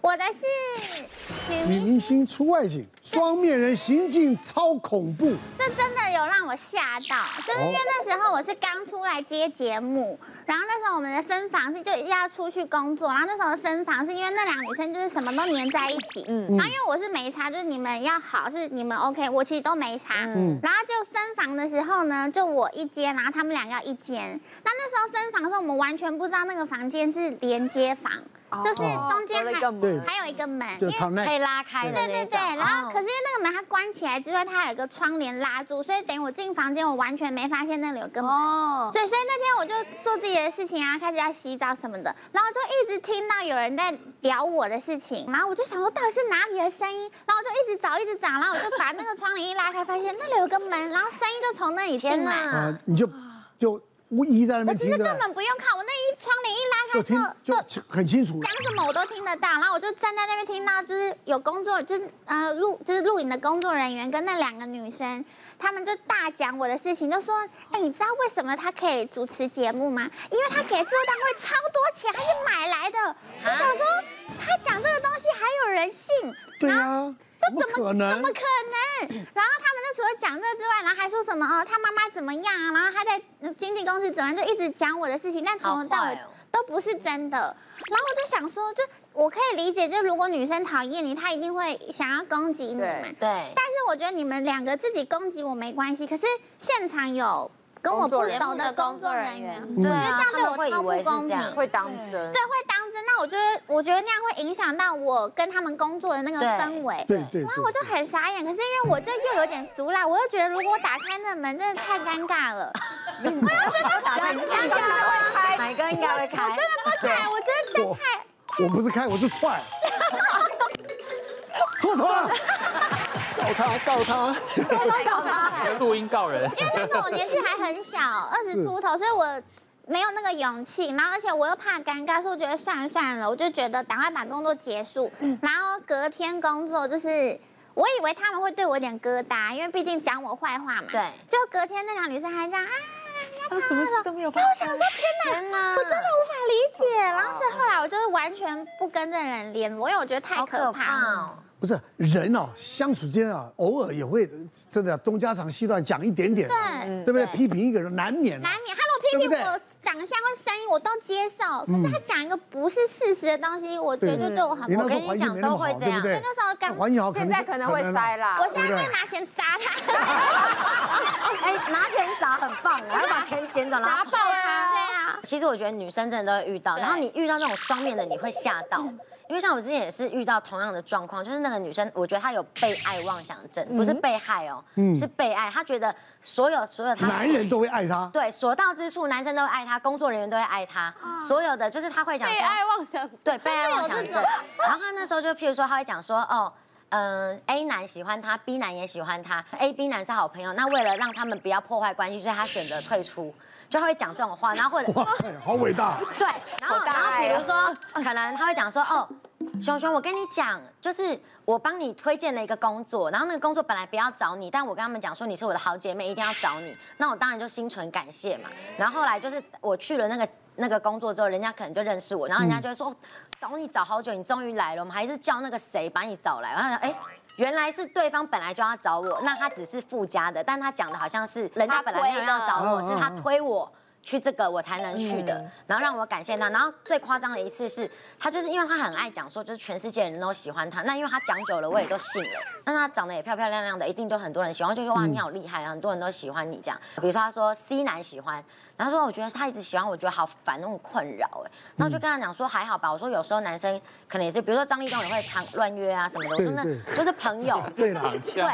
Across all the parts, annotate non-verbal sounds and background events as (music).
我的是女明星。出外景，双面人行径超恐怖。这真的有让我吓到，就是因为那时候我是刚出来接节目，然后那时候我们的分房是就要出去工作，然后那时候的分房是因为那两个女生就是什么都黏在一起，嗯，然后因为我是没差，就是你们要好是你们 OK，我其实都没差，嗯，然后就分房的时候呢，就我一间，然后他们两个要一间，那那时候分房的时候，我们完全不知道那个房间是连接房。就是中间还还有一个门，因为可以拉开的。对对对，然后可是因为那个门它关起来之外，它有一个窗帘拉住，所以等于我进房间，我完全没发现那里有个门。哦。所以，所以那天我就做自己的事情啊，开始要洗澡什么的，然后就一直听到有人在聊我的事情，然后我就想说到底是哪里的声音，然后我就一直找一直找，然后我就把那个窗帘一拉开，发现那里有个门，然后声音就从那里进来。啊，你就就。我一在那边听，我其实根本不用看，我那一窗帘一拉开就就很清楚，讲什么我都听得到。然后我就站在那边听到，就是有工作，就是呃录就是录影的工作人员跟那两个女生，他们就大讲我的事情，就说，哎，你知道为什么他可以主持节目吗？因为他给制作单位超多钱，他是买来的。我想说，他讲这个东西还有人信？对啊。这怎么可能？怎么可能？然后他们就除了讲这个之外，然后还说什么哦，他妈妈怎么样啊？然后他在经纪公司怎么样，就一直讲我的事情，但从头到尾都不是真的。然后我就想说，就我可以理解，就如果女生讨厌你，她一定会想要攻击你嘛。对。但是我觉得你们两个自己攻击我没关系，可是现场有。跟我不熟的工作人员，我觉得这样对我超不公平，会当真，对，会当真。那我觉得，我觉得那样会影响到我跟他们工作的那个氛围，对对。然后我就很傻眼，可是因为我就又有点俗辣，我又觉得如果我打开那门，真的太尴尬了。(laughs) 我要真的打开？哪个应该会开？我真的不开，我觉得真太……我不是开，我是踹。(laughs) 说错了。告他，告他，告他，录音告人。因为那时候我年纪还很小，二十出头，所以我没有那个勇气。然后，而且我又怕尴尬，所以我觉得算了算了，我就觉得赶快把工作结束。然后隔天工作，就是我以为他们会对我有点疙瘩，因为毕竟讲我坏话嘛。对。就隔天那两女生还这样啊，他什么事都没有发生。我想说天哪，我真的无法理解。然后所以后来我就是完全不跟这人联络，因为我觉得太可怕了。不是人哦，相处间啊，偶尔也会真的东家长西短讲一点点，对，对不对？批评一个人难免，难免。他如果批评我长相或声音，我都接受。可是他讲一个不是事实的东西，我觉得对我很不好。我跟你讲都会这样，对，那时候刚环境好，现在可能会塞啦。我现在可以拿钱砸他。(laughs) 哎，拿钱砸很棒，然后把钱捡走，砸爆他。对啊。其实我觉得女生真的都会遇到，然后你遇到那种双面的，你会吓到。因为像我之前也是遇到同样的状况，就是那个女生，我觉得她有被爱妄想症，不是被害哦，是被爱。她觉得所有所有她男人都会爱她，对，所到之处男生都会爱她，工作人员都会爱她，所有的就是她会讲说被爱妄想，对，被爱妄想症。(laughs) 然后她那时候就譬如说，她会讲说，哦，嗯，A 男喜欢她，B 男也喜欢她，A、B 男是好朋友，那为了让他们不要破坏关系，所以她选择退出。就他会讲这种话，然后或者哇塞，好伟大。对，然后然后比如说，可能他会讲说，哦，熊熊，我跟你讲，就是我帮你推荐了一个工作，然后那个工作本来不要找你，但我跟他们讲说你是我的好姐妹，一定要找你，那我当然就心存感谢嘛。然后后来就是我去了那个那个工作之后，人家可能就认识我，然后人家就会说，找你找好久，你终于来了，我们还是叫那个谁把你找来，然后哎。原来是对方本来就要找我，那他只是附加的，但他讲的好像是人家本来没有要找我，是他推我去这个我才能去的，然后让我感谢他。然后最夸张的一次是，他就是因为他很爱讲说，就是全世界人都喜欢他，那因为他讲久了，我也都信了。那他长得也漂漂亮亮的，一定都很多人喜欢，就说哇你好厉害，很多人都喜欢你这样。比如说他说 C 男喜欢。然后说，我觉得他一直喜欢我，觉得好烦，那种困扰哎。然后就跟他讲说，还好吧。我说有时候男生可能也是，比如说张立东也会常乱约啊什么的。我说那都是朋友。(laughs) 对啦，对，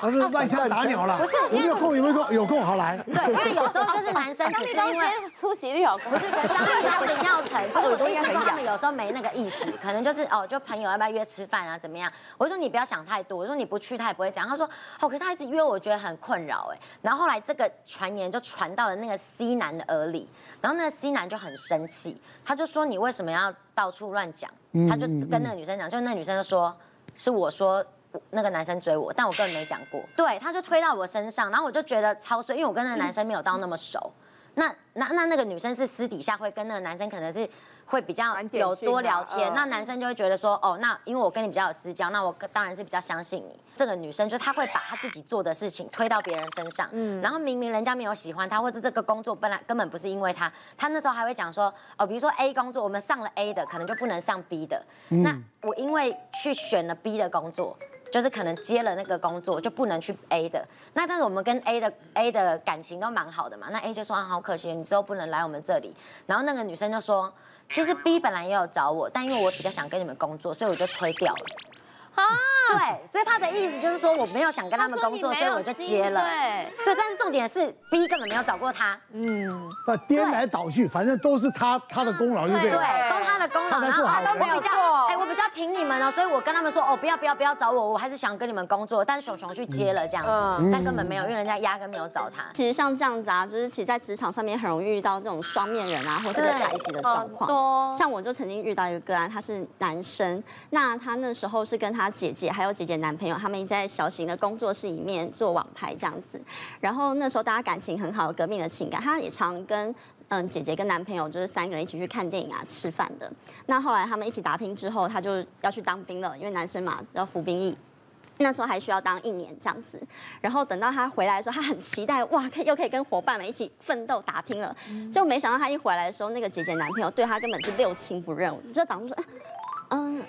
他是乱枪打鸟了。不是，因为有空？有没有空？有空好来。对，因为有时候就是男生只 (laughs) 是因为出席率好，不是跟张立东林耀成，(laughs) 不是我的意思说他们有时候没那个意思，可能就是哦，就朋友要不要约吃饭啊，怎么样？我说你不要想太多，我说你不去他也不会讲。他说哦，可是他一直约我，觉得很困扰哎。然后后来这个传言就传到了那个 C 男的耳里。然后那个 C 男就很生气，他就说，你为什么要到处乱讲？他就跟那个女生讲，就那个女生就说是我说那个男生追我，但我根本没讲过。对，他就推到我身上，然后我就觉得超衰，因为我跟那个男生没有到那么熟。那那那那个女生是私底下会跟那个男生可能是会比较有多聊天，那男生就会觉得说，哦，那因为我跟你比较有私交，那我当然是比较相信你。这个女生就她会把她自己做的事情推到别人身上，嗯，然后明明人家没有喜欢她，或者这个工作本来根本不是因为她，她那时候还会讲说，哦，比如说 A 工作我们上了 A 的，可能就不能上 B 的，那我因为去选了 B 的工作。就是可能接了那个工作就不能去 A 的，那但是我们跟 A 的 A 的感情都蛮好的嘛，那 A 就说啊，好可惜，你之后不能来我们这里。然后那个女生就说，其实 B 本来也有找我，但因为我比较想跟你们工作，所以我就推掉了。啊，(laughs) 对，所以他的意思就是说我没有想跟他们工作，所以我就接了。对，对，但是重点是 B 根本没有找过他。嗯，那颠来倒去，反正都是他他的功劳，对不对？对，都他的功劳。然后他都比较，哎，我比较挺你们哦，所以我跟他们说，哦，不要不要不要找我，我还是想跟你们工作。但是熊熊去接了这样子，但根本没有，因为人家压根没有找他。其实像这样子啊，就是其实在职场上面很容易遇到这种双面人啊，或者被排挤的状况。多。像我就曾经遇到一个个案，他是男生，那他那时候是跟他姐姐还有姐姐男朋友，他们在小型的工作室里面做网拍这样子。然后那时候大家感情很好，有革命的情感。他也常跟嗯姐姐跟男朋友就是三个人一起去看电影啊、吃饭的。那后来他们一起打拼之后，他就要去当兵了，因为男生嘛要服兵役。那时候还需要当一年这样子。然后等到他回来的时候，他很期待哇，可以又可以跟伙伴们一起奋斗打拼了。就没想到他一回来的时候，那个姐姐男朋友对他根本是六亲不认，就当初说嗯。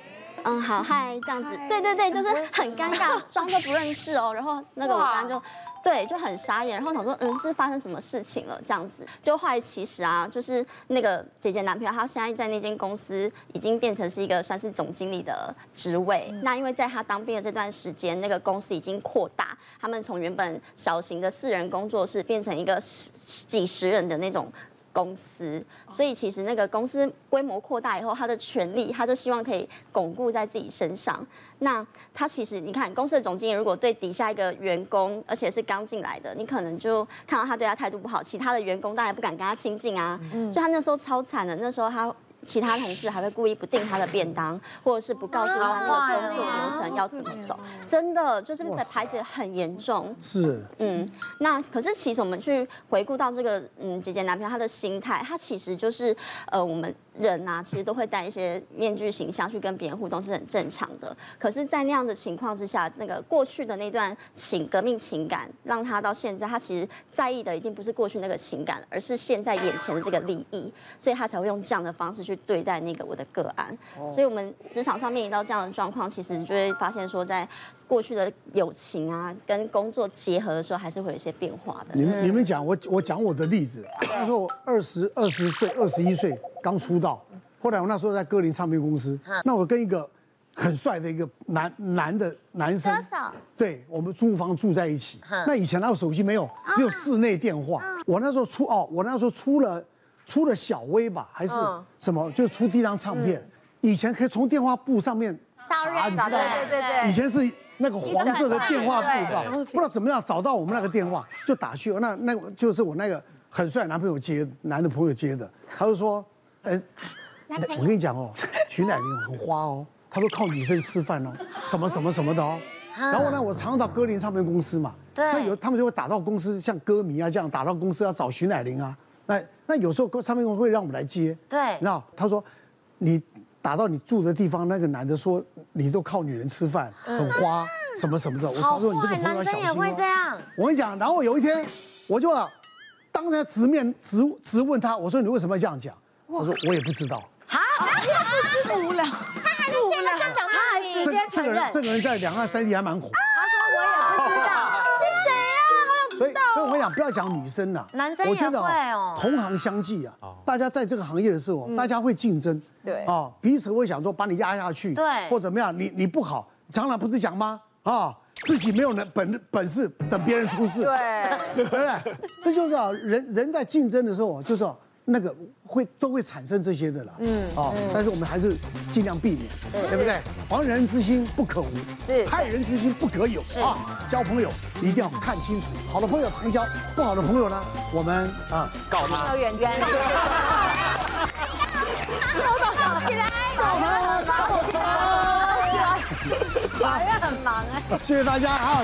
嗯，好嗨，这样子，对对对，就是很尴尬，装作不认识哦。然后那个我刚刚就，对，就很傻眼。然后想说，嗯，是发生什么事情了？这样子，就后来其实啊，就是那个姐姐男朋友，他现在在那间公司已经变成是一个算是总经理的职位。那因为在他当兵的这段时间，那个公司已经扩大，他们从原本小型的四人工作室变成一个十几十人的那种。公司，所以其实那个公司规模扩大以后，他的权利，他就希望可以巩固在自己身上。那他其实，你看公司的总经理如果对底下一个员工，而且是刚进来的，你可能就看到他对他态度不好，其他的员工当然不敢跟他亲近啊。嗯，所以他那时候超惨的，那时候他。其他同事还会故意不订他的便当，或者是不告诉他那个工作流程要怎么走，真的就是被排挤很严重。是，嗯，那可是其实我们去回顾到这个，嗯，姐姐男朋友他的心态，他其实就是，呃，我们。人呐、啊，其实都会戴一些面具形象去跟别人互动，是很正常的。可是，在那样的情况之下，那个过去的那段情革命情感，让他到现在，他其实在意的已经不是过去那个情感，而是现在眼前的这个利益，所以他才会用这样的方式去对待那个我的个案。所以，我们职场上面临到这样的状况，其实就会发现说，在过去的友情啊，跟工作结合的时候，还是会有一些变化的。你们你们讲，我我讲我的例子。那时候二十二十岁，二十一岁。刚出道，后来我那时候在歌林唱片公司，那我跟一个很帅的一个男男的男生，对，我们租房住在一起。那以前那个手机没有，只有室内电话。我那时候出哦，我那时候出了出了小微吧，还是什么，就出第一张唱片。以前可以从电话簿上面查，你知道吗？对对对。以前是那个黄色的电话簿，不知道怎么样找到我们那个电话，就打去。那那个就是我那个很帅的男朋友接，男的朋友接的，他就说。哎，我跟你讲哦，徐乃麟很花哦，他都靠女生吃饭哦，什么什么什么的哦。然后呢，我常常到歌林唱片公司嘛，那有他们就会打到公司，像歌迷啊这样打到公司要找徐乃麟啊。那那有时候歌唱片公司会让我们来接，对，然后？他说你打到你住的地方，那个男的说你都靠女人吃饭，很花，什么什么的。我说你这个朋友要小心哦。我跟你讲，然后有一天我就当着直面直直问他，我说你为什么要这样讲？我说我也不知道。啊？(laughs) 这么无聊？他还是现在就想他直接承认。这个人，这个人在两岸三地还蛮火。他说我也不知道。是谁啊？我所以，所以我跟你讲，不要讲女生了。男生也会哦。同行相忌啊，大家在这个行业的时候，大家会竞争。对。啊，彼此会想说把你压下去。对。或怎么样？你你不好，常常不是讲吗？啊，自己没有能本本事，等别人出事。对。(laughs) 对不对？这就是啊，人人在竞争的时候，就是。那个会都会产生这些的了，嗯，哦，但是我们还是尽量避免，对不对？防人之心不可无，是害人之心不可有啊！交朋友一定要看清楚，好的朋友常交，不好的朋友呢，我们啊告他远远。手抖好起来，好的，法院很忙哎，谢谢大家啊。